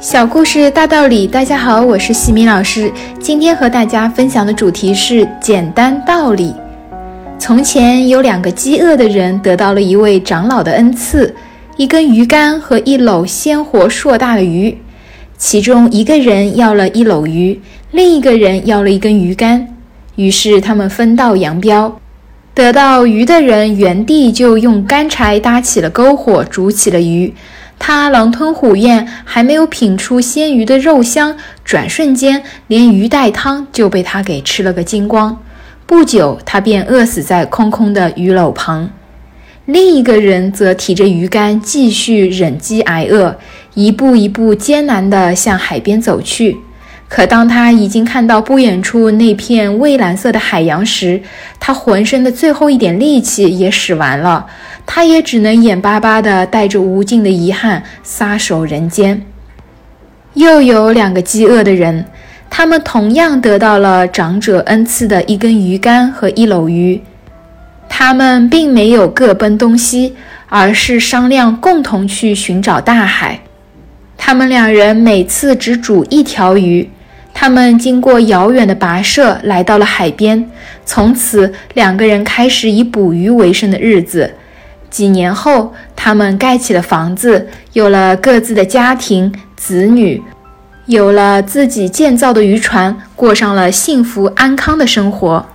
小故事大道理，大家好，我是西米老师。今天和大家分享的主题是简单道理。从前有两个饥饿的人，得到了一位长老的恩赐，一根鱼竿和一篓鲜活硕大的鱼。其中一个人要了一篓鱼，另一个人要了一根鱼竿。于是他们分道扬镳。得到鱼的人原地就用干柴搭起了篝火，煮起了鱼。他狼吞虎咽，还没有品出鲜鱼的肉香，转瞬间连鱼带汤就被他给吃了个精光。不久，他便饿死在空空的鱼篓旁。另一个人则提着鱼竿，继续忍饥挨饿，一步一步艰难地向海边走去。可当他已经看到不远处那片蔚蓝色的海洋时，他浑身的最后一点力气也使完了，他也只能眼巴巴地带着无尽的遗憾撒手人间。又有两个饥饿的人，他们同样得到了长者恩赐的一根鱼竿和一篓鱼，他们并没有各奔东西，而是商量共同去寻找大海。他们两人每次只煮一条鱼。他们经过遥远的跋涉，来到了海边。从此，两个人开始以捕鱼为生的日子。几年后，他们盖起了房子，有了各自的家庭、子女，有了自己建造的渔船，过上了幸福安康的生活。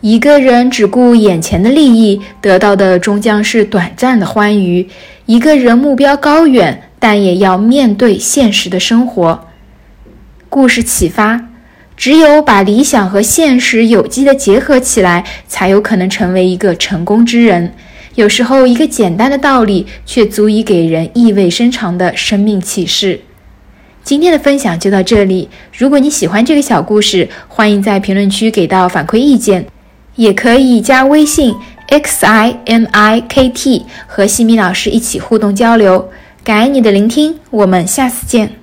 一个人只顾眼前的利益，得到的终将是短暂的欢愉；一个人目标高远，但也要面对现实的生活。故事启发：只有把理想和现实有机的结合起来，才有可能成为一个成功之人。有时候，一个简单的道理，却足以给人意味深长的生命启示。今天的分享就到这里。如果你喜欢这个小故事，欢迎在评论区给到反馈意见，也可以加微信 x i m i k t 和西米老师一起互动交流。感恩你的聆听，我们下次见。